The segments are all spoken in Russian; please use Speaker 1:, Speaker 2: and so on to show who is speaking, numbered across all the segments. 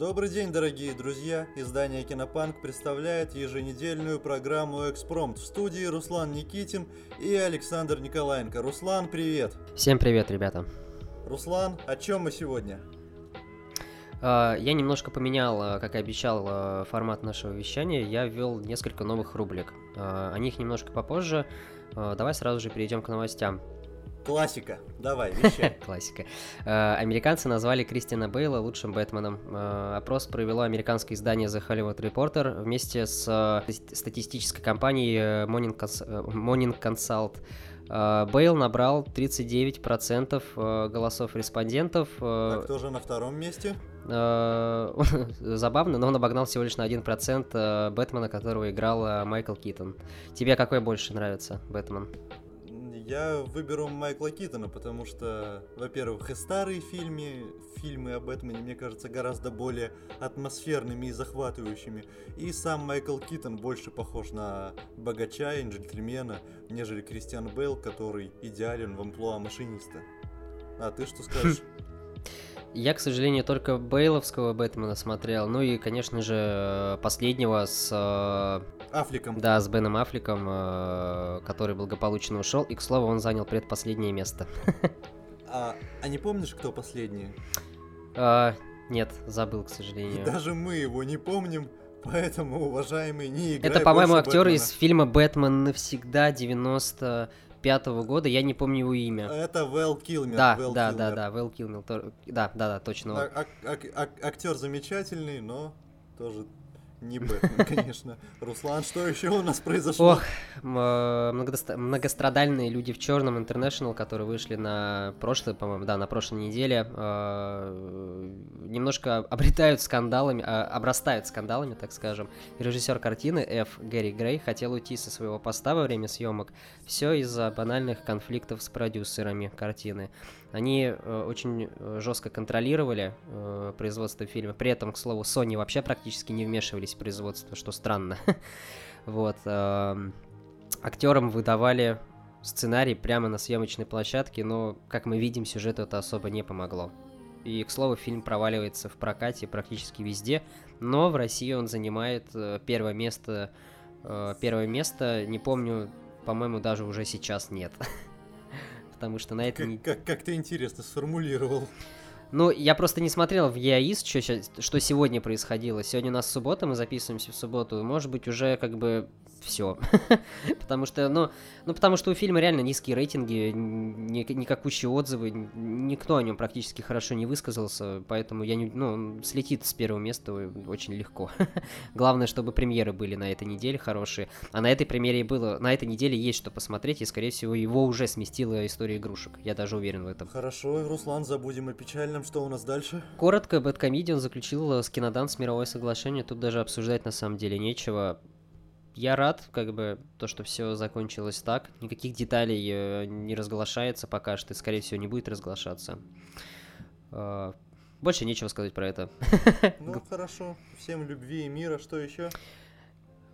Speaker 1: Добрый день, дорогие друзья! Издание Кинопанк представляет еженедельную программу «Экспромт» в студии Руслан Никитин и Александр Николаенко. Руслан, привет!
Speaker 2: Всем привет, ребята!
Speaker 1: Руслан, о чем мы сегодня?
Speaker 2: А, я немножко поменял, а, как и обещал, а, формат нашего вещания. Я ввел несколько новых рубрик. О них немножко попозже. Давай сразу же перейдем к новостям.
Speaker 1: Классика. Давай, вещай.
Speaker 2: Классика. Американцы назвали Кристина Бейла лучшим Бэтменом. Опрос провело американское издание The Hollywood Reporter вместе с статистической компанией Morning Consult. Бейл набрал 39% голосов респондентов.
Speaker 1: А кто же на втором месте?
Speaker 2: Забавно, но он обогнал всего лишь на 1% Бэтмена, которого играл Майкл Китон. Тебе какой больше нравится Бэтмен?
Speaker 1: Я выберу Майкла Китона, потому что, во-первых, и старые фильмы, фильмы об Бэтмене, мне кажется, гораздо более атмосферными и захватывающими. И сам Майкл Китон больше похож на богача и джентльмена, нежели Кристиан Бейл, который идеален в амплуа машиниста. А ты что скажешь?
Speaker 2: Я, к сожалению, только Бейловского Бэтмена смотрел, ну и, конечно же, последнего с...
Speaker 1: Афликом.
Speaker 2: Да, с Беном Афликом, э, который благополучно ушел, и, к слову, он занял предпоследнее место.
Speaker 1: А, а не помнишь, кто последний?
Speaker 2: А, нет, забыл, к сожалению.
Speaker 1: И даже мы его не помним, поэтому, уважаемый, не играй
Speaker 2: Это, по-моему, актер из фильма «Бэтмен навсегда» 90 пятого года, я не помню его имя.
Speaker 1: Это Вэл Килмер.
Speaker 2: Да,
Speaker 1: Вэл
Speaker 2: да,
Speaker 1: Килмер.
Speaker 2: да, да, Вэл Килмер. Да, да, да, точно.
Speaker 1: А, а, а, актер замечательный, но тоже не Бэтмен, конечно. Руслан, что еще у нас произошло?
Speaker 2: Ох, э, многострадальные люди в черном International, которые вышли на прошлой, по-моему, да, на прошлой неделе, э, немножко обретают скандалами, а, обрастают скандалами, так скажем. Режиссер картины Ф. Гэри Грей хотел уйти со своего поста во время съемок. Все из-за банальных конфликтов с продюсерами картины. Они э, очень э, жестко контролировали э, производство фильма. При этом, к слову, Sony вообще практически не вмешивались в производство, что странно. вот. Э, актерам выдавали сценарий прямо на съемочной площадке, но, как мы видим, сюжету это особо не помогло. И, к слову, фильм проваливается в прокате практически везде, но в России он занимает первое место. Первое место, не помню, по-моему, даже уже сейчас нет. потому что на это...
Speaker 1: Как, как, как ты интересно сформулировал.
Speaker 2: Ну, я просто не смотрел в ЕАИС, что, что сегодня происходило. Сегодня у нас суббота, мы записываемся в субботу. Может быть, уже как бы все. потому что, ну, ну, потому что у фильма реально низкие рейтинги, никакущие отзывы, никто о нем практически хорошо не высказался, поэтому я не, ну, слетит с первого места очень легко. Главное, чтобы премьеры были на этой неделе хорошие, а на этой премьере было, на этой неделе есть что посмотреть, и, скорее всего, его уже сместила история игрушек, я даже уверен в этом.
Speaker 1: Хорошо, Руслан, забудем о печальном, что у нас дальше?
Speaker 2: Коротко, Бэткомедиан заключил с Киноданс мировое соглашение, тут даже обсуждать на самом деле нечего я рад, как бы, то, что все закончилось так. Никаких деталей э, не разглашается пока что, и, скорее всего, не будет разглашаться. Э, больше нечего сказать про это.
Speaker 1: Ну, хорошо. Всем любви и мира. Что еще?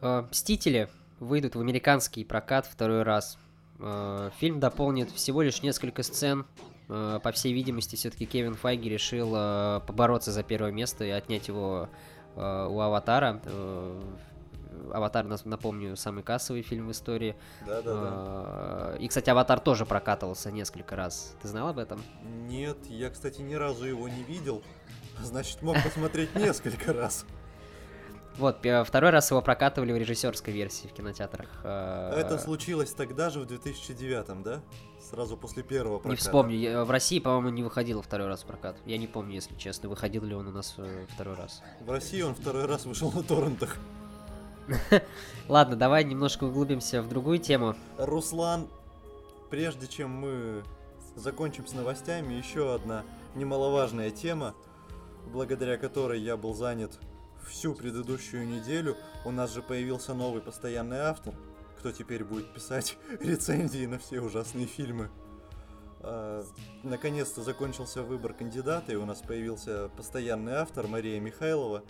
Speaker 2: Э, Мстители выйдут в американский прокат второй раз. Фильм дополнит всего лишь несколько сцен. По всей видимости, все-таки Кевин Файги решил побороться за первое место и отнять его у Аватара. Аватар, напомню, самый кассовый фильм в истории.
Speaker 1: Да, да, да.
Speaker 2: И, кстати, Аватар тоже прокатывался несколько раз. Ты знал об этом?
Speaker 1: Нет, я, кстати, ни разу его не видел. Значит, мог посмотреть несколько раз.
Speaker 2: Вот, второй раз его прокатывали в режиссерской версии в кинотеатрах.
Speaker 1: А это случилось тогда же, в 2009, да? Сразу после первого проката.
Speaker 2: Не вспомню. В России, по-моему, не выходил второй раз в прокат. Я не помню, если честно, выходил ли он у нас э, второй раз.
Speaker 1: В России он второй раз вышел на торрентах.
Speaker 2: Ладно, давай немножко углубимся в другую тему.
Speaker 1: Руслан, прежде чем мы закончим с новостями, еще одна немаловажная тема, благодаря которой я был занят всю предыдущую неделю. У нас же появился новый постоянный автор, кто теперь будет писать рецензии на все ужасные фильмы. А, наконец-то закончился выбор кандидата, и у нас появился постоянный автор Мария Михайлова.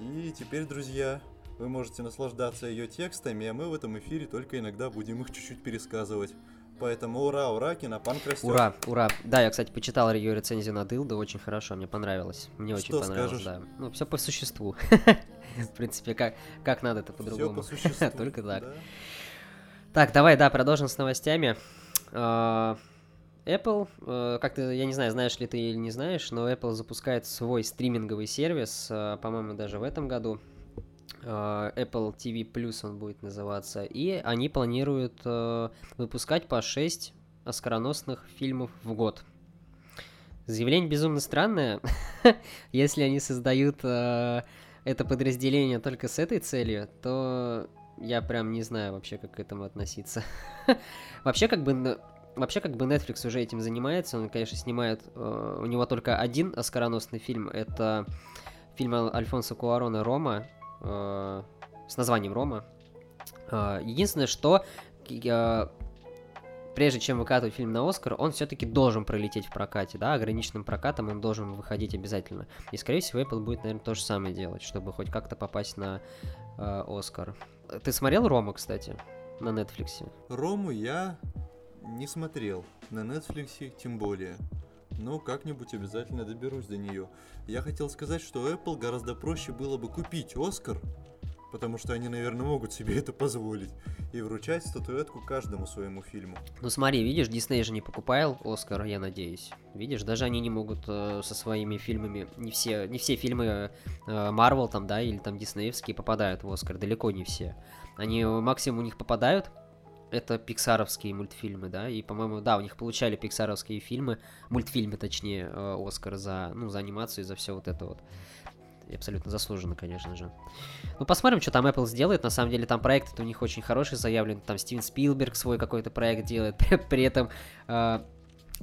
Speaker 1: И теперь, друзья, вы можете наслаждаться ее текстами, а мы в этом эфире только иногда будем их чуть-чуть пересказывать. Поэтому ура, ура, кинопанк растет.
Speaker 2: Ура, ура. Да, я, кстати, почитал ее рецензию на Дилда, очень хорошо, мне понравилось. Мне очень
Speaker 1: Что
Speaker 2: понравилось,
Speaker 1: скажешь?
Speaker 2: да. Ну, все по существу. В принципе, как, как надо это
Speaker 1: Все
Speaker 2: по-другому.
Speaker 1: по существу.
Speaker 2: Только так.
Speaker 1: да.
Speaker 2: Так, давай, да, продолжим с новостями. А, Apple, э, как ты, я не знаю, знаешь ли ты или не знаешь, но Apple запускает свой стриминговый сервис, э, по-моему, даже в этом году. Э, Apple TV Plus он будет называться. И они планируют э, выпускать по 6 оскароносных фильмов в год. Заявление безумно странное, если они создают э, это подразделение только с этой целью, то я прям не знаю вообще, как к этому относиться. вообще, как бы, вообще, как бы Netflix уже этим занимается. Он, конечно, снимает... э, у него только один оскароносный фильм. Это фильм Ал- Альфонсо Куарона «Рома». Э, с названием «Рома». Э, единственное, что... э, прежде чем выкатывать фильм на Оскар, он все-таки должен пролететь в прокате, да, ограниченным прокатом он должен выходить обязательно. И, скорее всего, Apple будет, наверное, то же самое делать, чтобы хоть как-то попасть на э, Оскар. Ты смотрел Рома, кстати, на Netflix?
Speaker 1: Рому я не смотрел. На Netflix тем более. Но как-нибудь обязательно доберусь до нее. Я хотел сказать, что Apple гораздо проще было бы купить Оскар, потому что они, наверное, могут себе это позволить, и вручать статуэтку каждому своему фильму.
Speaker 2: Ну смотри, видишь, Дисней же не покупал Оскар, я надеюсь. Видишь, даже они не могут э, со своими фильмами, не все, не все фильмы Марвел там, да, или там диснеевские попадают в Оскар, далеко не все. Они э, максимум у них попадают, это пиксаровские мультфильмы, да, и, по-моему, да, у них получали пиксаровские фильмы, мультфильмы, точнее, э, Оскар за, ну, за анимацию и за все вот это вот. И абсолютно заслуженно, конечно же. Ну, посмотрим, что там Apple сделает. На самом деле, там проект у них очень хороший заявлен. Там Стивен Спилберг свой какой-то проект делает. При, этом, э,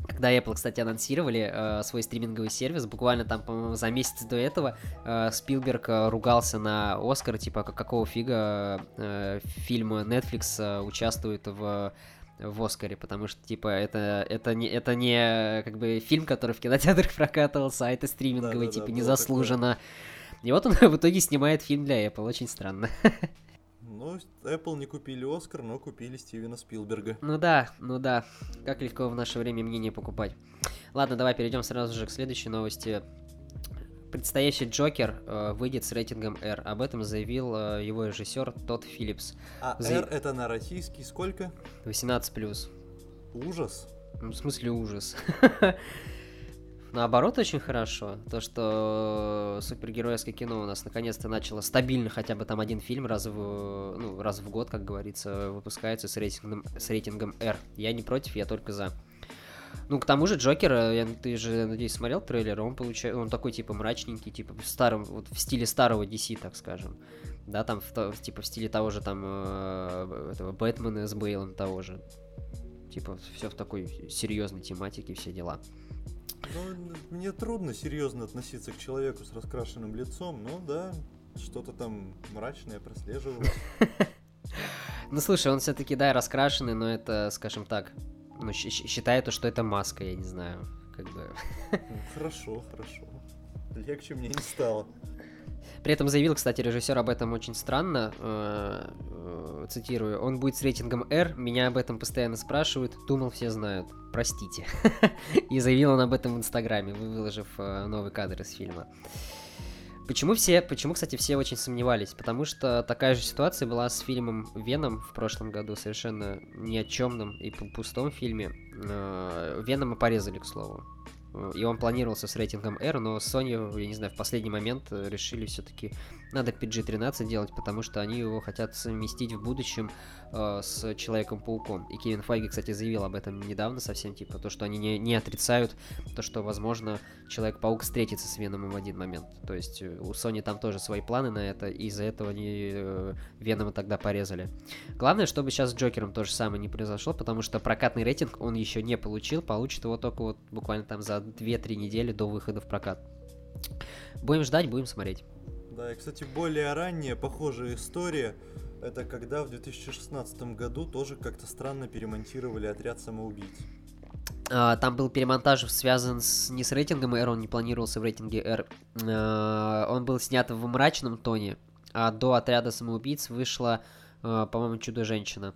Speaker 2: когда Apple, кстати, анонсировали э, свой стриминговый сервис, буквально там, по-моему, за месяц до этого э, Спилберг э, ругался на Оскар, типа, «Как- какого фига э, фильм Netflix э, участвует в в Оскаре, потому что, типа, это, это, не, это не, как бы, фильм, который в кинотеатрах прокатывался, а это стриминговый,
Speaker 1: Да-да-да,
Speaker 2: типа,
Speaker 1: было
Speaker 2: незаслуженно. И вот он в итоге снимает фильм для Apple, очень странно.
Speaker 1: Ну, Apple не купили Оскар, но купили Стивена Спилберга.
Speaker 2: Ну да, ну да, как легко в наше время мнение покупать. Ладно, давай перейдем сразу же к следующей новости. Предстоящий Джокер э, выйдет с рейтингом R. Об этом заявил э, его режиссер Тодд Филлипс.
Speaker 1: А
Speaker 2: За-
Speaker 1: R это на российский сколько?
Speaker 2: 18+.
Speaker 1: Ужас.
Speaker 2: Ну, в смысле ужас. Наоборот, очень хорошо. То, что супергеройское кино у нас наконец-то начало стабильно хотя бы там один фильм раз в, ну, раз в год, как говорится, выпускается с рейтингом, с рейтингом R. Я не против, я только за. Ну, к тому же Джокер, э, я- ты же, надеюсь, смотрел трейлер, он получает, он такой, типа, мрачненький, типа, в старом, вот в стиле старого DC, так скажем. Да, там, в типа, в стиле того же, там, э, этого Бэтмена с Бейлом того же. Типа, все в такой серьезной тематике, все дела.
Speaker 1: Ну, мне трудно серьезно относиться к человеку с раскрашенным лицом, но да, что-то там мрачное прослеживалось.
Speaker 2: Ну, слушай, он все-таки, да, раскрашенный, но это, скажем так, ну, считаю то, что это маска, я не знаю, как бы.
Speaker 1: Хорошо, хорошо. Легче мне не стало.
Speaker 2: При этом заявил, кстати, режиссер об этом очень странно, э, э, цитирую, он будет с рейтингом R, меня об этом постоянно спрашивают, думал, все знают, простите. И заявил он об этом в Инстаграме, вы- выложив э, новый кадр из фильма. Почему все, почему, кстати, все очень сомневались? Потому что такая же ситуация была с фильмом Веном в прошлом году, совершенно ни о чемном и пу- пустом фильме. Венома порезали, к слову. И он планировался с рейтингом R, но Sony, я не знаю, в последний момент э, решили все-таки надо PG-13 делать, потому что они его хотят совместить в будущем э, с Человеком-пауком. И Кевин Файги, кстати, заявил об этом недавно совсем, типа, то, что они не, не отрицают то, что, возможно, Человек-паук встретится с Веномом в один момент. То есть э, у Sony там тоже свои планы на это, и из-за этого они э, Венома тогда порезали. Главное, чтобы сейчас с Джокером то же самое не произошло, потому что прокатный рейтинг он еще не получил, получит его только вот буквально там за 2-3 недели до выхода в прокат. Будем ждать, будем смотреть.
Speaker 1: Да, и, кстати, более ранняя похожая история, это когда в 2016 году тоже как-то странно перемонтировали отряд самоубийц.
Speaker 2: А, Там был перемонтаж связан с, не с рейтингом R, он не планировался в рейтинге R. А, Он был снят в мрачном тоне, а до отряда самоубийц вышла, а, по-моему, Чудо-женщина.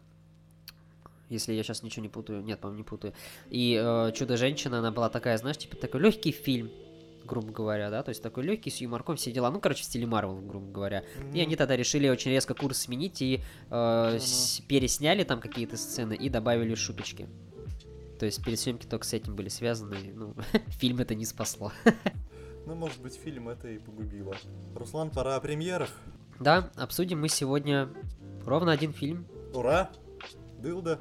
Speaker 2: если я сейчас ничего не путаю. Нет, по-моему, не путаю. И э, Чудо-женщина, она была такая, знаешь, типа такой легкий фильм, грубо говоря, да, то есть такой легкий с юморком, все дела, ну, короче, в стиле Марвел, грубо говоря. И они тогда решили очень резко курс сменить и э, с- пересняли там какие-то сцены и добавили шуточки. То есть пересъемки только с этим были связаны, ну, фильм это не спасло.
Speaker 1: Ну, может быть, фильм это и погубило. Руслан, пора о премьерах.
Speaker 2: Да, обсудим мы сегодня ровно один фильм.
Speaker 1: Ура! Дылда.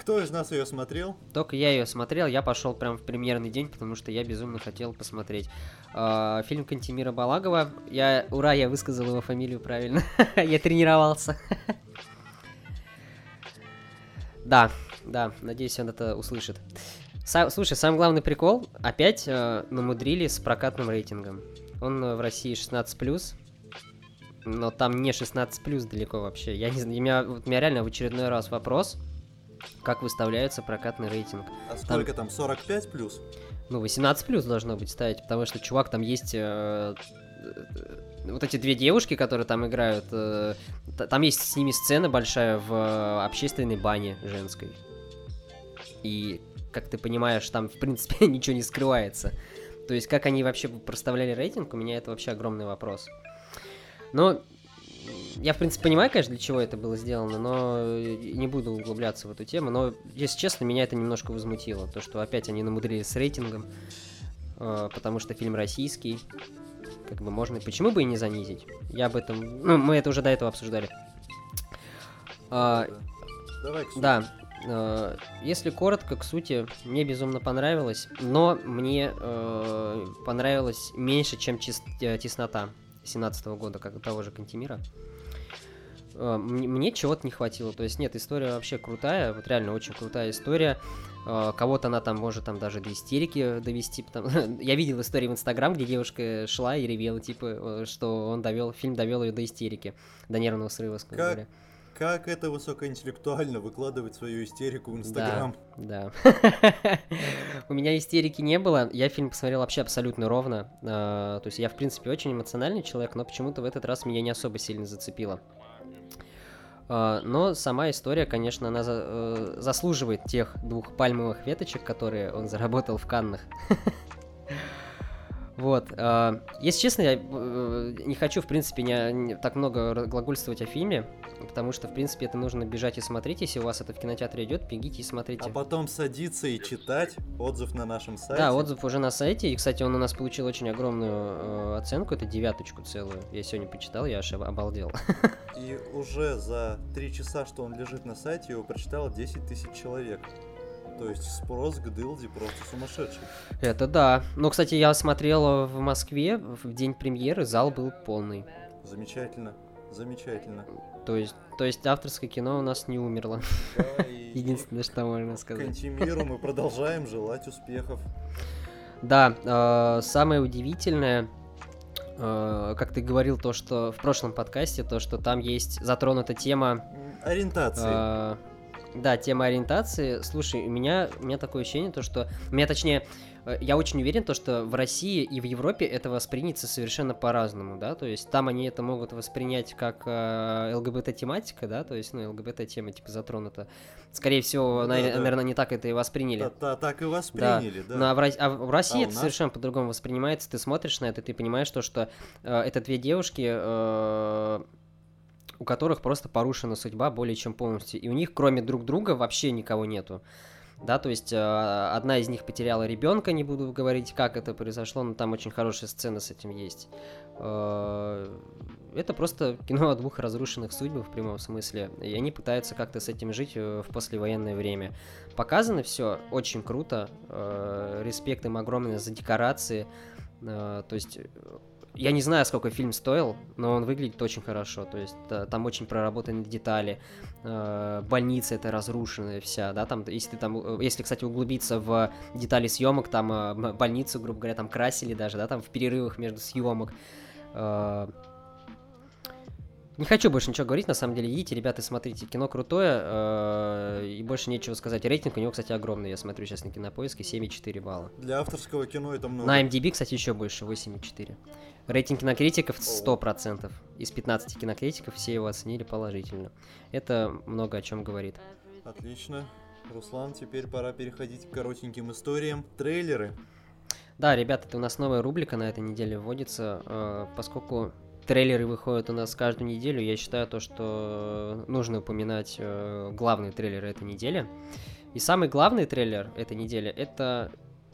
Speaker 1: Кто из нас ее смотрел?
Speaker 2: Только я ее смотрел, я пошел прям в премьерный день, потому что я безумно хотел посмотреть. А, фильм Кантимира Балагова. Я, ура, я высказал его фамилию правильно. я тренировался. да, да, надеюсь, он это услышит. Слушай, самый главный прикол, опять э, намудрили с прокатным рейтингом. Он э, в России 16+, но там не 16+, далеко вообще. Я не знаю, у меня, у меня реально в очередной раз вопрос, как выставляется прокатный рейтинг.
Speaker 1: А сколько там? 45 плюс?
Speaker 2: Ну, 18 плюс должно быть ставить, потому что, чувак, там есть э, э, вот эти две девушки, которые там играют. э, там есть с ними сцена большая в э, общественной бане женской. И, как ты понимаешь, там, в принципе, ничего не скрывается. То есть, как они вообще проставляли рейтинг, у меня это вообще огромный вопрос. Но я, в принципе, понимаю, конечно, для чего это было сделано, но э, не буду углубляться в эту тему. Но, если честно, меня это немножко возмутило. То, что опять они намудрили с рейтингом, э, потому что фильм российский. Как бы можно... Почему бы и не занизить? Я об этом... Ну, мы это уже до этого обсуждали. А,
Speaker 1: Давай,
Speaker 2: да, э, если коротко, к сути, мне безумно понравилось, но мне э, понравилось меньше, чем чис- теснота 17 года, как того же Кантимира. Э, мне, чего-то не хватило. То есть нет, история вообще крутая, вот реально очень крутая история. Э, кого-то она там может там даже до истерики довести. Потому... Я видел истории в Инстаграм, где девушка шла и ревела, типа, э, что он довел, фильм довел ее до истерики, до нервного срыва, скажем
Speaker 1: Как
Speaker 2: говоря.
Speaker 1: Как это высокоинтеллектуально выкладывать свою истерику в Инстаграм?
Speaker 2: Да. У меня истерики не было. Я фильм посмотрел вообще абсолютно ровно. То есть я, в принципе, очень эмоциональный человек, но почему-то в этот раз меня не особо сильно зацепило. А, Но сама история, конечно, она э, заслуживает тех двух пальмовых веточек, которые он заработал в Каннах. Вот. а, Если честно, я э, не хочу, в принципе, не, не так много глагольствовать о фильме, потому что, в принципе, это нужно бежать и смотреть. Если у вас это в кинотеатре идет, бегите и смотрите.
Speaker 1: А потом садиться и читать отзыв на нашем сайте.
Speaker 2: Да, отзыв уже на сайте. И, кстати, он у нас получил очень огромную э, оценку. Это девяточку целую. Я сегодня почитал, я аж об- обалдел.
Speaker 1: И уже за три часа, что он лежит на сайте, его прочитало 10 тысяч человек. То есть спрос к дылде просто сумасшедший.
Speaker 2: Это да. Но, кстати, я смотрел в Москве в день премьеры, зал был полный.
Speaker 1: Замечательно, замечательно.
Speaker 2: То есть, то есть авторское кино у нас не умерло.
Speaker 1: Да, и
Speaker 2: Единственное, что можно сказать.
Speaker 1: Кантимиру мы продолжаем желать успехов.
Speaker 2: Да, э, самое удивительное, э, как ты говорил, то, что в прошлом подкасте, то, что там есть затронута тема
Speaker 1: Ориентации.
Speaker 2: А, Да, тема ориентации. Слушай, у меня, у меня такое ощущение, то, что... У меня, точнее, э, я очень уверен, то, что в России и в Европе это воспринято совершенно по-разному, да, то есть там они это могут воспринять как э, ЛГБТ-тематика, да, то есть, ну, ЛГБТ-тема, типа, затронута. Скорее всего,
Speaker 1: Да,
Speaker 2: навер-
Speaker 1: да.
Speaker 2: наверное, не так это и восприняли.
Speaker 1: Та- та- так и восприняли, да.
Speaker 2: Ну, а в, а в России
Speaker 1: А
Speaker 2: это
Speaker 1: нас?
Speaker 2: совершенно по-другому воспринимается. Ты смотришь на это, ты понимаешь то, что э, это две девушки, э, у которых просто порушена судьба более чем полностью. И у них, кроме друг друга, вообще никого нету. Да, то есть э, одна из них потеряла ребенка, не буду говорить, как это произошло, но там очень хорошая сцена с этим есть. Э, Это просто кино о двух разрушенных судьбах в прямом смысле, и они пытаются как-то с этим жить э, в послевоенное время. Показано все очень круто, э, респект им огромный за декорации, э, то есть я не знаю, сколько фильм стоил, но он выглядит очень хорошо. То есть э, там очень проработаны детали. Э, больница это разрушенная вся, да, там, если ты там, э, если, кстати, углубиться в детали съемок, там больницу, грубо говоря, там красили даже, да, там в перерывах между съемок. Не хочу больше ничего говорить, на самом деле. Идите, ребята, смотрите. Кино крутое, э, и больше нечего сказать. Рейтинг у него, кстати, огромный. Я смотрю сейчас на кинопоиске 7,4 балла.
Speaker 1: Для авторского кино это много.
Speaker 2: На MDB, кстати, еще больше, 8,4. Рейтинг кинокритиков 100%. Из 15 кинокритиков все его оценили положительно. Это много о чем говорит.
Speaker 1: Отлично. Руслан, теперь пора переходить к коротеньким историям. Трейлеры.
Speaker 2: Да, ребята, это у нас новая рубрика на этой неделе вводится, э, поскольку трейлеры выходят у нас каждую неделю, я считаю то, что нужно упоминать э, главные трейлеры этой недели. И самый главный трейлер этой недели это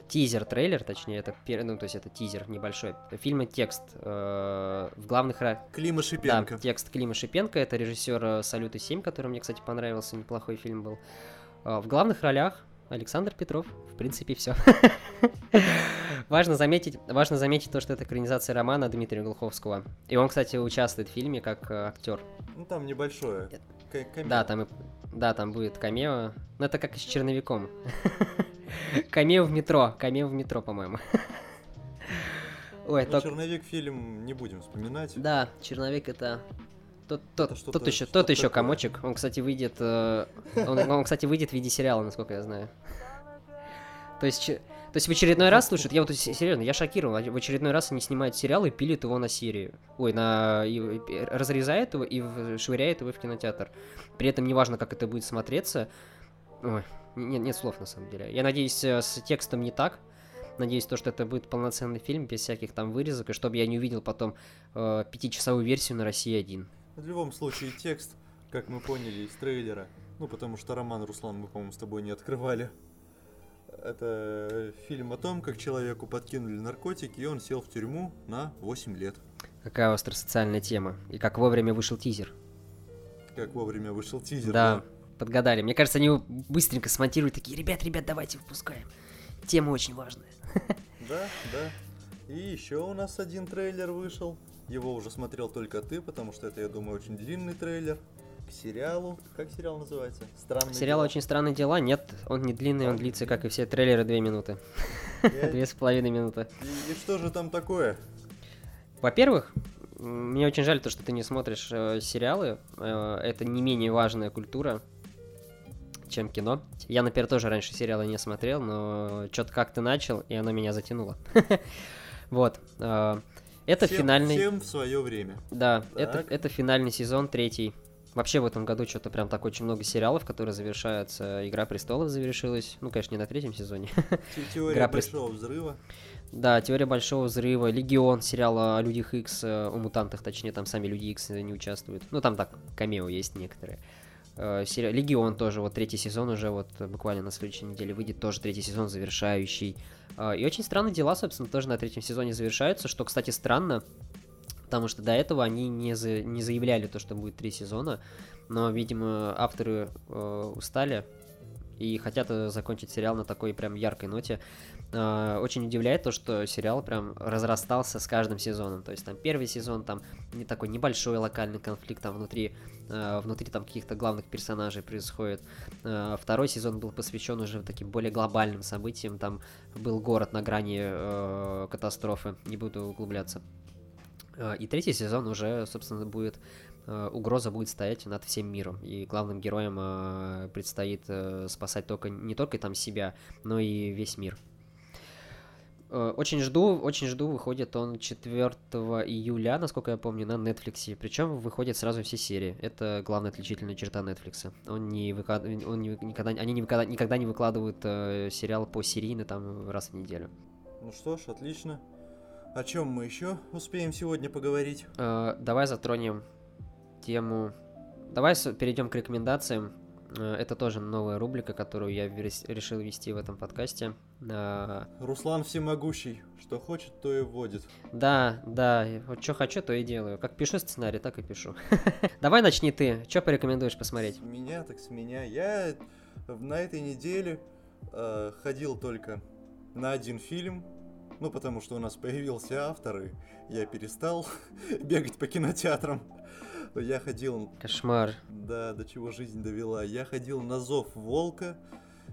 Speaker 2: тизер-трейлер, точнее, это, ну, то есть это тизер небольшой, фильма «Текст» э, в главных.
Speaker 1: Клима Шипенко.
Speaker 2: Да, текст Клима Шипенко, это режиссер э, «Салюта 7», который мне, кстати, понравился, неплохой фильм был. Э, в главных ролях Александр Петров, в принципе, все. важно, заметить, важно заметить то, что это экранизация романа Дмитрия Глуховского. И он, кстати, участвует в фильме как э, актер.
Speaker 1: Ну, там небольшое.
Speaker 2: Да, там и да, там будет камео. Ну, это как и с черновиком. камео в метро. Камео в метро, по-моему.
Speaker 1: Ой, ну, только... черновик фильм не будем вспоминать.
Speaker 2: Да, черновик это тот, тот, это тот еще, тот еще комочек. Он, кстати, выйдет. Э, он, он, кстати, выйдет в виде сериала, насколько я знаю. То есть, то есть в очередной раз, слушай, я вот серьезно, я шокирован. В очередной раз они снимают сериал и пилят его на серию. Ой, на и, и, разрезают его и швыряют его в кинотеатр. При этом неважно, как это будет смотреться. Ой, нет, нет слов на самом деле. Я надеюсь, э, с текстом не так. Надеюсь, то, что это будет полноценный фильм без всяких там вырезок, и чтобы я не увидел потом э, пятичасовую версию на России 1.
Speaker 1: В любом случае, текст, как мы поняли из трейлера, ну потому что роман Руслан мы, по-моему, с тобой не открывали, это фильм о том, как человеку подкинули наркотики, и он сел в тюрьму на 8 лет.
Speaker 2: Какая остросоциальная тема. И как вовремя вышел тизер.
Speaker 1: Как вовремя вышел тизер,
Speaker 2: да. да. Подгадали. Мне кажется, они быстренько смонтируют такие, ребят, ребят, давайте выпускаем. Тема очень важная.
Speaker 1: Да, да. И еще у нас один трейлер вышел. Его уже смотрел только ты, потому что это, я думаю, очень длинный трейлер к сериалу. Как сериал называется?
Speaker 2: Странные Сериал дела. очень странные дела. Нет, он не длинный, он длится, как и все трейлеры, две минуты. Две с половиной минуты.
Speaker 1: И, и что же там такое?
Speaker 2: Во-первых, мне очень жаль то, что ты не смотришь э, сериалы. Э, это не менее важная культура, чем кино. Я, например, тоже раньше сериалы не смотрел, но что-то как то начал, и оно меня затянуло. Вот. Э, это финальный...
Speaker 1: Всем в свое время.
Speaker 2: Да, это, это финальный сезон, третий Вообще в этом году что-то прям так очень много сериалов, которые завершаются. Игра престолов завершилась. Ну, конечно, не на третьем сезоне.
Speaker 1: Теория Игра большого взрыва.
Speaker 2: Да, теория большого взрыва. Легион, сериал о людях э, о мутантах, точнее, там сами люди X не участвуют. Ну, там так, камео есть некоторые. Э, сериал... Легион тоже, вот третий сезон уже вот буквально на следующей неделе выйдет, тоже третий сезон завершающий. Э, и очень странные дела, собственно, тоже на третьем сезоне завершаются, что, кстати, странно, Потому что до этого они не, за, не заявляли то, что будет три сезона, но, видимо, авторы э, устали и хотят э, закончить сериал на такой прям яркой ноте. Э, очень удивляет то, что сериал прям разрастался с каждым сезоном. То есть там первый сезон, там не такой небольшой локальный конфликт там внутри, э, внутри там каких-то главных персонажей происходит. Э, второй сезон был посвящен уже таким более глобальным событиям. Там был город на грани э, катастрофы. Не буду углубляться. Э, и третий сезон уже, собственно, будет э, угроза будет стоять над всем миром. И главным героям э, предстоит спасать только не только там себя, но и весь мир. Очень жду, очень жду, выходит он 4 июля, насколько я помню, на Netflix. Причем выходят сразу все серии. Это главная отличительная черта Netflix. Он не выклад... он не, никогда, они никогда, никогда не выкладывают э, сериал по серийно там раз в неделю.
Speaker 1: Ну что ж, отлично. О чем мы еще успеем сегодня поговорить?
Speaker 2: Э, давай затронем тему. Давай перейдем к рекомендациям. Э, это тоже новая рубрика, которую я решил вести в этом подкасте.
Speaker 1: Э, Руслан всемогущий. Что хочет, то и вводит.
Speaker 2: Да, да. Вот что хочу, то и делаю. Как пишу сценарий, так и пишу. Давай начни ты. Что порекомендуешь посмотреть? С
Speaker 1: меня, так с меня. Я на этой неделе э, ходил только на один фильм ну, потому что у нас появился автор, и я перестал бегать по кинотеатрам. Я ходил...
Speaker 2: Кошмар.
Speaker 1: Да, до чего жизнь довела. Я ходил на «Зов волка»,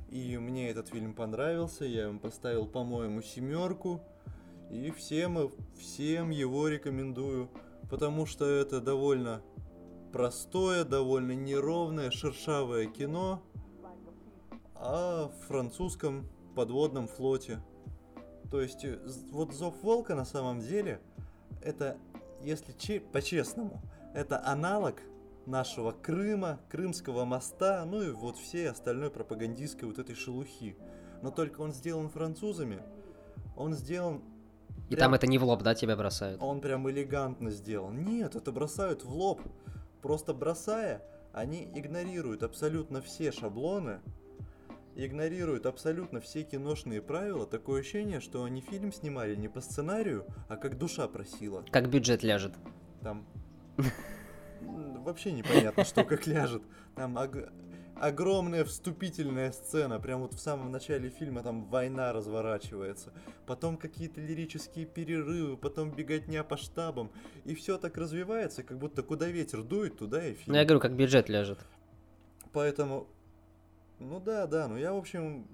Speaker 1: и мне этот фильм понравился. Я ему поставил, по-моему, семерку. И всем, всем его рекомендую, потому что это довольно простое, довольно неровное, шершавое кино о французском подводном флоте. То есть, э, вот Зов Волка на самом деле, это, если че- по-честному, это аналог нашего Крыма, Крымского моста, ну и вот всей остальной пропагандистской вот этой шелухи. Но только он сделан французами, он сделан...
Speaker 2: И прям... там это не в лоб, да, тебя бросают?
Speaker 1: Он прям элегантно сделан. Нет, это бросают в лоб. Просто бросая, они игнорируют абсолютно все шаблоны, игнорируют абсолютно все киношные правила. Такое ощущение, что они фильм снимали не по сценарию, а как душа просила.
Speaker 2: Как бюджет ляжет.
Speaker 1: Там вообще непонятно, что как ляжет. Там огромная вступительная сцена, прям вот в самом начале фильма там война разворачивается, потом какие-то лирические перерывы, потом беготня по штабам, и все так развивается, как будто куда ветер дует, туда и фильм.
Speaker 2: Ну я говорю, как бюджет ляжет.
Speaker 1: Поэтому, ну да, да, ну я, в общем,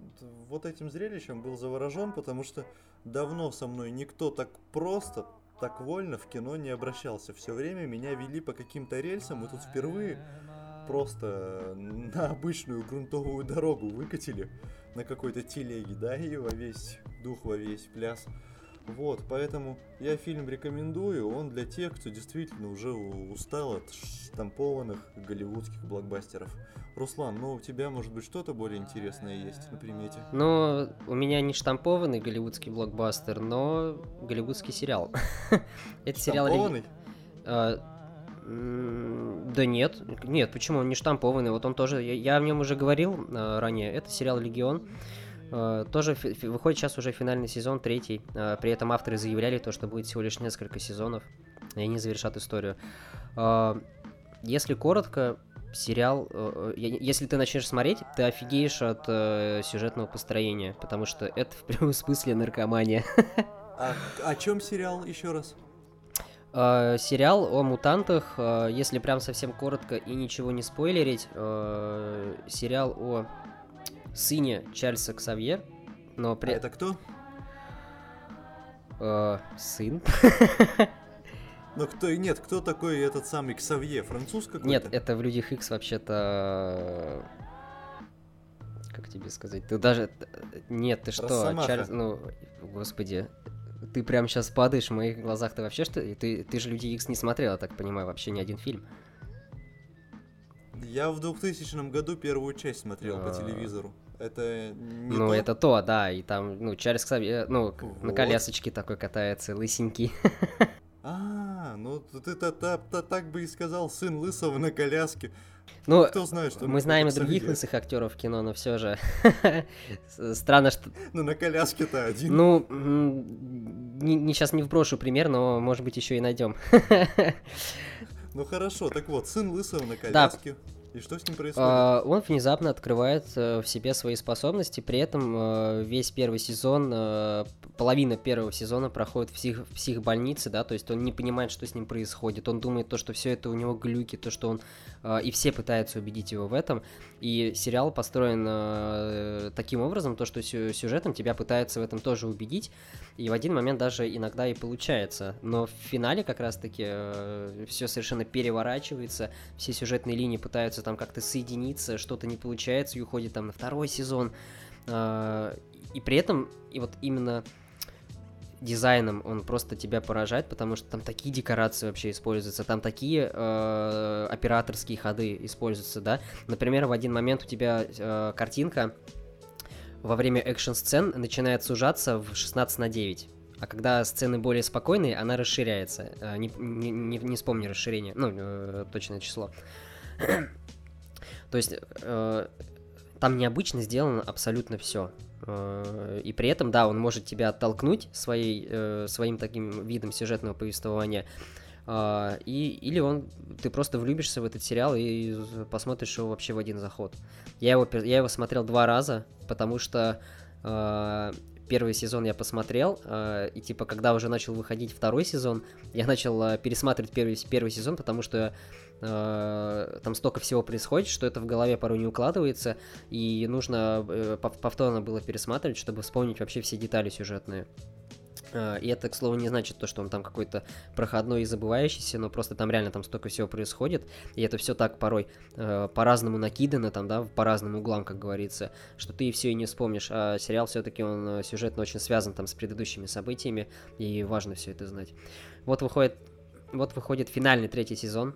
Speaker 1: вот этим зрелищем был заворожен, потому что давно со мной никто так просто, так вольно в кино не обращался. Все время меня вели по каким-то рельсам, и тут впервые просто на обычную грунтовую дорогу выкатили на какой-то телеге, да, и во весь дух, во весь пляс. Вот, поэтому я фильм рекомендую, он для тех, кто действительно уже устал от штампованных голливудских блокбастеров. Руслан, ну у тебя, может быть, что-то более интересное есть на примете?
Speaker 2: Ну, у меня не штампованный голливудский блокбастер, но голливудский сериал.
Speaker 1: Это сериал... Штампованный?
Speaker 2: Да нет, нет, почему он не штампованный? Вот он тоже, я, я о нем уже говорил э, ранее. Это сериал Легион. Тоже фи- выходит сейчас уже финальный сезон, третий. Э, при этом авторы заявляли то, что будет всего лишь несколько сезонов, и они завершат историю. Э, если коротко, сериал, э, э если ты начнешь смотреть, ты офигеешь от э, сюжетного построения, потому что это в прямом смысле наркомания.
Speaker 1: А о чем сериал еще раз?
Speaker 2: Э, сериал о мутантах, э, если прям совсем коротко и ничего не спойлерить, э, сериал о сыне Чарльза Ксавье, но при...
Speaker 1: А это кто?
Speaker 2: Э, сын.
Speaker 1: Но кто и нет, кто такой этот самый Ксавье? Француз какой-то?
Speaker 2: Нет, это в Людях Икс вообще-то... Как тебе сказать? Ты даже... Нет, ты что? Чарльз... Ну, господи ты прям сейчас падаешь в моих глазах. Ты вообще что? Ты, ты же Люди Икс не смотрел, я так понимаю, вообще ни один фильм.
Speaker 1: Я в 2000 году первую часть смотрел по а. телевизору. Это не
Speaker 2: Ну, то? это то, да, и там, ну, Чарльз Ксавье, ну, вот. на колясочке такой катается, лысенький.
Speaker 1: А, ну ты так бы и сказал, сын лысого на коляске.
Speaker 2: Ну, кто знает, что мы знаем и других лысых актеров в кино, но все же странно, что...
Speaker 1: Ну, на коляске-то один.
Speaker 2: Ну, не, не, сейчас не вброшу пример, но, может быть, еще и найдем.
Speaker 1: Ну, хорошо, так вот, сын лысого на коляске. Да. И что с ним происходит?
Speaker 2: Uh, он внезапно открывает uh, в себе свои способности, при этом uh, весь первый сезон, половина первого сезона проходит в, псих, в психбольнице, да, то есть он не понимает, что с ним происходит, он думает то, что все это у него глюки, то, что он, и все пытаются убедить его в этом, и сериал построен таким образом, то, что сюжетом тебя пытаются в этом тоже убедить, и в один момент даже иногда и получается, но в финале как раз-таки все совершенно переворачивается, все сюжетные линии пытаются пытаются там как-то соединиться, что-то не получается, и уходит там на второй сезон. А, и при этом, и вот именно дизайном он просто тебя поражает, потому что там такие декорации вообще используются, там такие э, операторские ходы используются, да. Например, в один момент у тебя э, картинка во время экшн-сцен начинает сужаться в 16 на 9. А когда сцены более спокойные, она расширяется. Э, не, не, не, вспомни расширение, ну, э, точное число. То есть э, там необычно сделано абсолютно все. Э, и при этом, да, он может тебя оттолкнуть своей, э, своим таким видом сюжетного повествования. Э, и, или он, ты просто влюбишься в этот сериал и посмотришь его вообще в один заход. Я его, я его смотрел два раза, потому что первый сезон я посмотрел, и типа, когда уже начал выходить второй сезон, я начал пересматривать первый, первый сезон, потому что э, там столько всего происходит, что это в голове порой не укладывается, и нужно э, повторно было пересматривать, чтобы вспомнить вообще все детали сюжетные. А, и это, к слову, не значит то, что он там какой-то проходной и забывающийся, но просто там реально там столько всего происходит, и это все так порой э, по-разному накидано, там, да, по разным углам, как говорится, что ты все и не вспомнишь. А сериал все-таки он э, сюжетно очень связан там с предыдущими событиями, и важно все это знать. Вот выходит, вот выходит финальный третий сезон.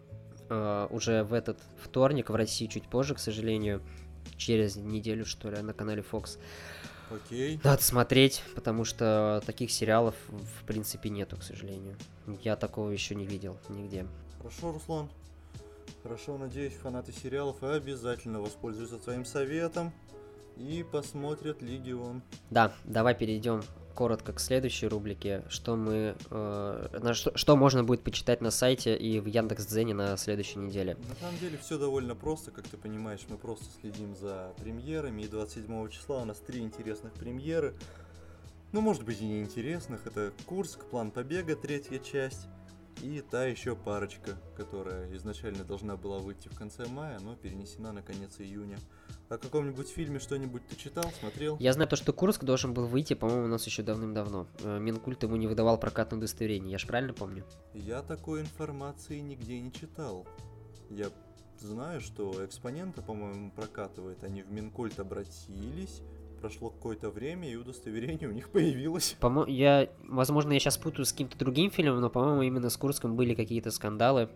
Speaker 2: Э, уже в этот вторник, в России чуть позже, к сожалению, через неделю, что ли, на канале Fox.
Speaker 1: Окей.
Speaker 2: Надо смотреть, потому что таких сериалов, в принципе, нету, к сожалению. Я такого еще не видел нигде.
Speaker 1: Хорошо, Руслан. Хорошо, надеюсь, фанаты сериалов обязательно воспользуются твоим советом и посмотрят Легион.
Speaker 2: Да, давай перейдем коротко к следующей рубрике, что мы, э, на что, что можно будет почитать на сайте и в Яндекс.Дзене на следующей неделе.
Speaker 1: На самом деле все довольно просто, как ты понимаешь, мы просто следим за премьерами, и 27 числа у нас три интересных премьеры. Ну, может быть и не интересных, это Курск, План побега, третья часть, и та еще парочка, которая изначально должна была выйти в конце мая, но перенесена на конец июня. О каком-нибудь фильме что-нибудь ты читал, смотрел?
Speaker 2: Я знаю то, что Курск должен был выйти, по-моему, у нас еще давным-давно. Э, Минкульт ему не выдавал прокатное удостоверение, я же правильно помню?
Speaker 1: Я такой информации нигде не читал. Я знаю, что экспонента, по-моему, прокатывает. Они в Минкульт обратились, прошло какое-то время, и удостоверение у них появилось.
Speaker 2: По я, возможно, я сейчас путаю с каким-то другим фильмом, но, по-моему, именно с Курском были какие-то скандалы.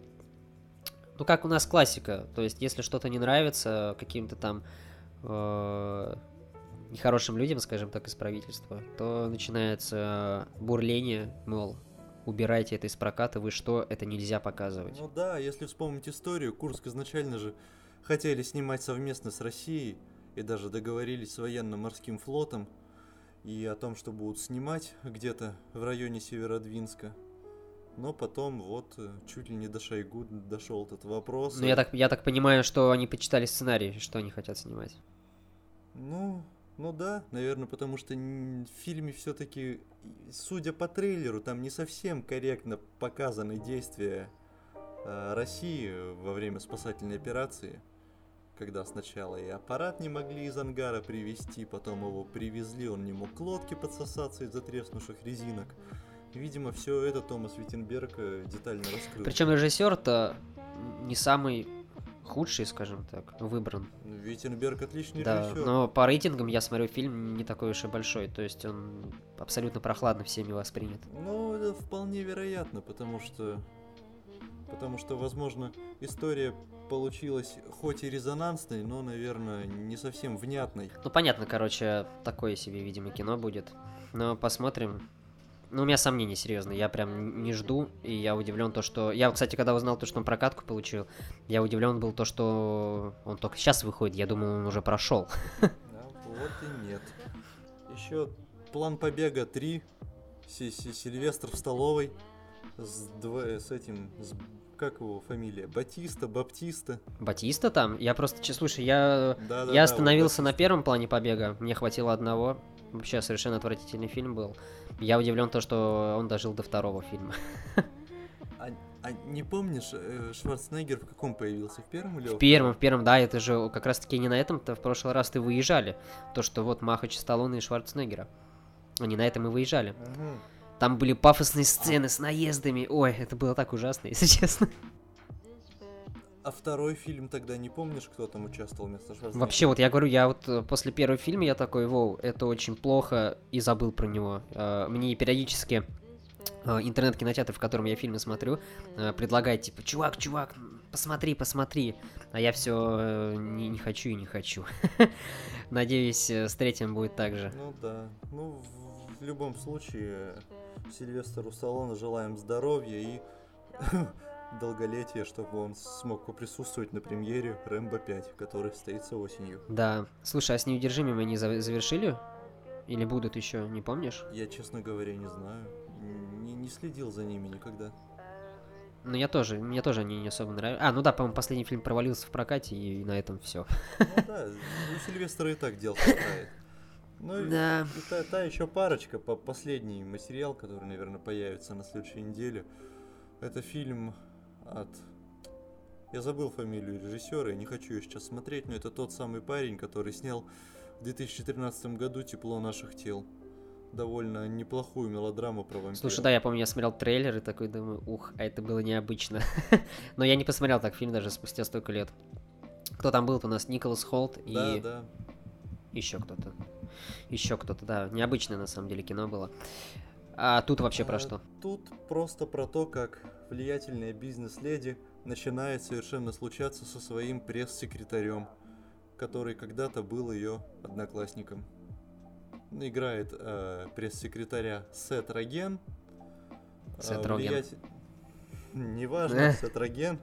Speaker 2: Ну, как у нас классика. То есть, если что-то не нравится каким-то там э, нехорошим людям, скажем так, из правительства, то начинается бурление, мол, убирайте это из проката, вы что, это нельзя показывать.
Speaker 1: Ну да, если вспомнить историю, Курск изначально же хотели снимать совместно с Россией, и даже договорились с военно-морским флотом, и о том, что будут снимать где-то в районе Северодвинска. Но потом вот э, чуть ли не до Шойгу дошел этот вопрос.
Speaker 2: Ну, я так, я так понимаю, что они почитали сценарий, что они хотят снимать.
Speaker 1: Ну, ну да, наверное, потому что в фильме все-таки, судя по трейлеру, там не совсем корректно показаны действия э, России во время спасательной операции. Когда сначала и аппарат не могли из ангара привезти, потом его привезли, он не мог к лодке подсосаться из-за треснувших резинок. Видимо, все это Томас Виттенберг э, детально раскрыл.
Speaker 2: Причем режиссер-то не самый худший, скажем так, выбран.
Speaker 1: Виттенберг отличный
Speaker 2: да,
Speaker 1: режиссер.
Speaker 2: но по рейтингам я смотрю фильм не такой уж и большой, то есть он абсолютно прохладно всеми воспринят.
Speaker 1: Ну, это вполне вероятно, потому что... Потому что, возможно, история получилась хоть и резонансной, но, наверное, не совсем внятной.
Speaker 2: Ну, понятно, короче, такое себе, видимо, кино будет. Но посмотрим. Ну, у меня сомнения серьезные, я прям не жду, и я удивлен то, что... Я, кстати, когда узнал то, что он прокатку получил, я удивлен был то, что он только сейчас выходит, я думал, он уже прошел.
Speaker 1: Да, вот и нет. Еще план побега 3, Сильвестр в столовой, с, с этим, с... как его фамилия, Батиста, Баптиста.
Speaker 2: Батиста там? Я просто, слушай, я, да, да, я да, остановился вот на первом плане побега, мне хватило одного, вообще совершенно отвратительный фильм был. Я удивлен то, что он дожил до второго фильма.
Speaker 1: А, а не помнишь, э, Шварценеггер в каком появился? В первом или
Speaker 2: В первом, в первом, да, это же как раз-таки не на этом-то в прошлый раз ты выезжали. То, что вот Махач, Сталлоне и Шварценеггера. Они на этом и выезжали. Угу. Там были пафосные сцены с наездами. Ой, это было так ужасно, если честно.
Speaker 1: А второй фильм тогда не помнишь, кто там участвовал вместо Шварценеггера?
Speaker 2: Вообще, вот я говорю, я вот э, после первого фильма я такой, воу, это очень плохо, и забыл про него. А, мне периодически а, интернет-кинотеатр, в котором я фильмы смотрю, предлагает, типа, чувак, чувак, посмотри, посмотри. А я все э, не, не хочу и не хочу. Надеюсь, э, с третьим будет так же.
Speaker 1: Ну да. Ну, в любом случае, Сильвестру Сталлоне желаем здоровья и долголетие, чтобы он смог поприсутствовать на премьере Рэмбо 5, который состоится осенью.
Speaker 2: Да. Слушай, а с неудержимыми они завершили? Или будут еще, не помнишь?
Speaker 1: Я, честно говоря, не знаю. Не, не следил за ними никогда.
Speaker 2: Ну, я тоже, мне тоже они не особо нравятся. А, ну да, по-моему, последний фильм провалился в прокате, и на этом все.
Speaker 1: Ну да, у Сильвестра и так дел хватает. Ну да. и, и та, та еще парочка, по последний материал, который, наверное, появится на следующей неделе. Это фильм от... Я забыл фамилию режиссера, я не хочу ее сейчас смотреть, но это тот самый парень, который снял в 2013 году «Тепло наших тел». Довольно неплохую мелодраму про вампиров.
Speaker 2: Слушай, да, я помню, я смотрел трейлер и такой думаю, ух, а это было необычно. но я не посмотрел так фильм даже спустя столько лет. Кто там был-то у нас? Николас Холт и...
Speaker 1: Да, да.
Speaker 2: Еще кто-то. Еще кто-то, да. Необычное на самом деле кино было. А тут вообще про а, что?
Speaker 1: Тут просто про то, как влиятельная бизнес-леди начинает совершенно случаться со своим пресс-секретарем, который когда-то был ее одноклассником. Играет э, пресс-секретаря Сет Роген.
Speaker 2: Сет
Speaker 1: э,
Speaker 2: Роген.
Speaker 1: влиять- Неважно,
Speaker 2: Эх.
Speaker 1: Сет Роген.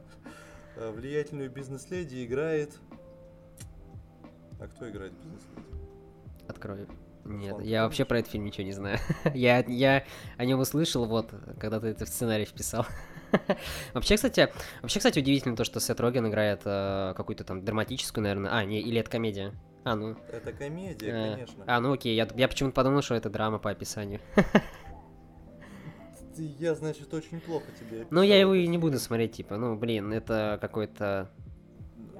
Speaker 1: Э, Влиятельную бизнес-леди играет... А кто играет бизнес-леди?
Speaker 2: Открою. Нет,
Speaker 1: Руслан,
Speaker 2: я вообще про этот фильм ничего не знаю. я, я о нем услышал, вот, когда ты это в сценарий вписал. вообще, кстати, вообще, кстати, удивительно то, что Сет Роген играет э, какую-то там драматическую, наверное. А, не, или это комедия. А, ну.
Speaker 1: Это комедия,
Speaker 2: э,
Speaker 1: конечно.
Speaker 2: А, ну окей, я, я почему-то подумал, что это драма по описанию.
Speaker 1: Я, значит, очень плохо тебе
Speaker 2: ну, я его и не буду смотреть, типа, ну, блин, это какой-то...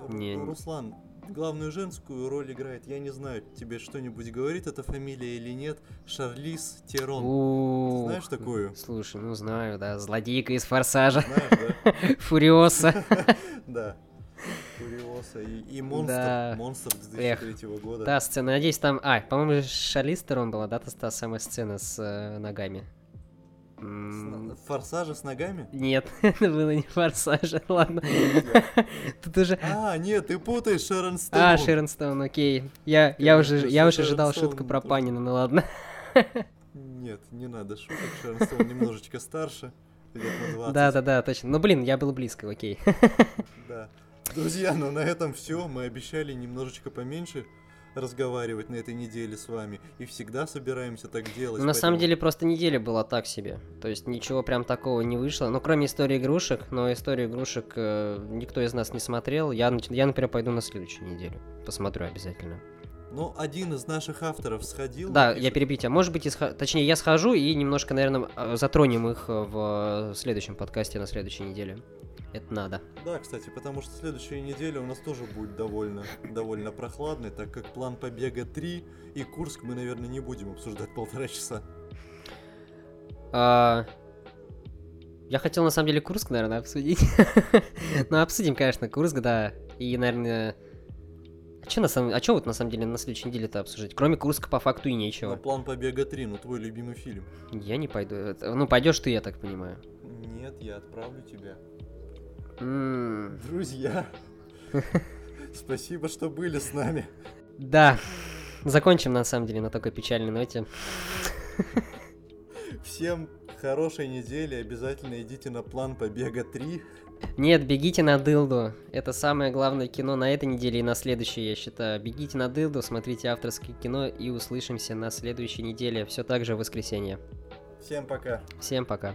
Speaker 2: Не-
Speaker 1: Руслан, главную женскую роль играет, я не знаю, тебе что-нибудь говорит эта фамилия или нет, Шарлиз Терон.
Speaker 2: Ух,
Speaker 1: знаешь такую?
Speaker 2: Слушай, ну знаю, да, злодейка из Форсажа,
Speaker 1: Знаешь, да?
Speaker 2: Фуриоса.
Speaker 1: Да. Фуриоса и, и монстр.
Speaker 2: Да.
Speaker 1: Монстр
Speaker 2: Эх.
Speaker 1: 2003 года.
Speaker 2: Да, сцена, надеюсь, там... А, по-моему, Шарлиз Терон была, да, та, та самая сцена с э, ногами?
Speaker 1: Форсажа с ногами?
Speaker 2: Нет, это было не Форсажа, ладно. Тут уже...
Speaker 1: А, нет, ты путаешь Шерон Стоун.
Speaker 2: А, Шерон Стоун, окей. Я, я уже, я уже ожидал шутку про. Панина, ну ладно.
Speaker 1: Нет, не надо шуток, Шерон Стоун немножечко старше, на 20.
Speaker 2: Да-да-да, точно. Ну, блин, я был близко, окей.
Speaker 1: Да. Друзья, ну на этом все. Мы обещали немножечко поменьше разговаривать на этой неделе с вами. И всегда собираемся так делать.
Speaker 2: На самом
Speaker 1: поэтому-
Speaker 2: деле, просто неделя была так себе. То есть ничего прям такого не вышло. Ну, кроме истории игрушек, но историю игрушек э, никто из нас не смотрел. Я, я, например, пойду на следующую неделю. Посмотрю обязательно.
Speaker 1: Ну, один из наших авторов сходил.
Speaker 2: Да, я перебью тебя. Может быть, исхо- точнее, я схожу и немножко, наверное, э, затронем их э, в следующем подкасте на следующей неделе. Это надо.
Speaker 1: Да, кстати, потому что следующая неделя у нас тоже будет довольно, довольно прохладной, так как план побега 3 и Курск мы, наверное, не будем обсуждать полтора часа.
Speaker 2: А, Я хотел, на самом деле, Курск, наверное, обсудить. Ну, обсудим, конечно, Курск, да. И, наверное... А что на самом... А чё вот на самом деле на следующей неделе-то обсуждать? Кроме Курска по факту и нечего.
Speaker 1: план побега 3, ну твой любимый фильм.
Speaker 2: Я не пойду. Это- Ну, пойдешь ты, я так понимаю.
Speaker 1: Нет, я отправлю тебя.
Speaker 2: М,
Speaker 1: Друзья, спасибо, что были с нами.
Speaker 2: Да. Закончим, на самом деле, на такой печальной ноте.
Speaker 1: Всем хорошей недели, обязательно идите на план побега 3.
Speaker 2: Нет, бегите на дылду. Это самое главное кино на этой неделе и на следующей, я считаю. Бегите на дылду, смотрите авторское кино и услышимся на следующей неделе. Все так же в воскресенье.
Speaker 1: Всем пока.
Speaker 2: Всем пока.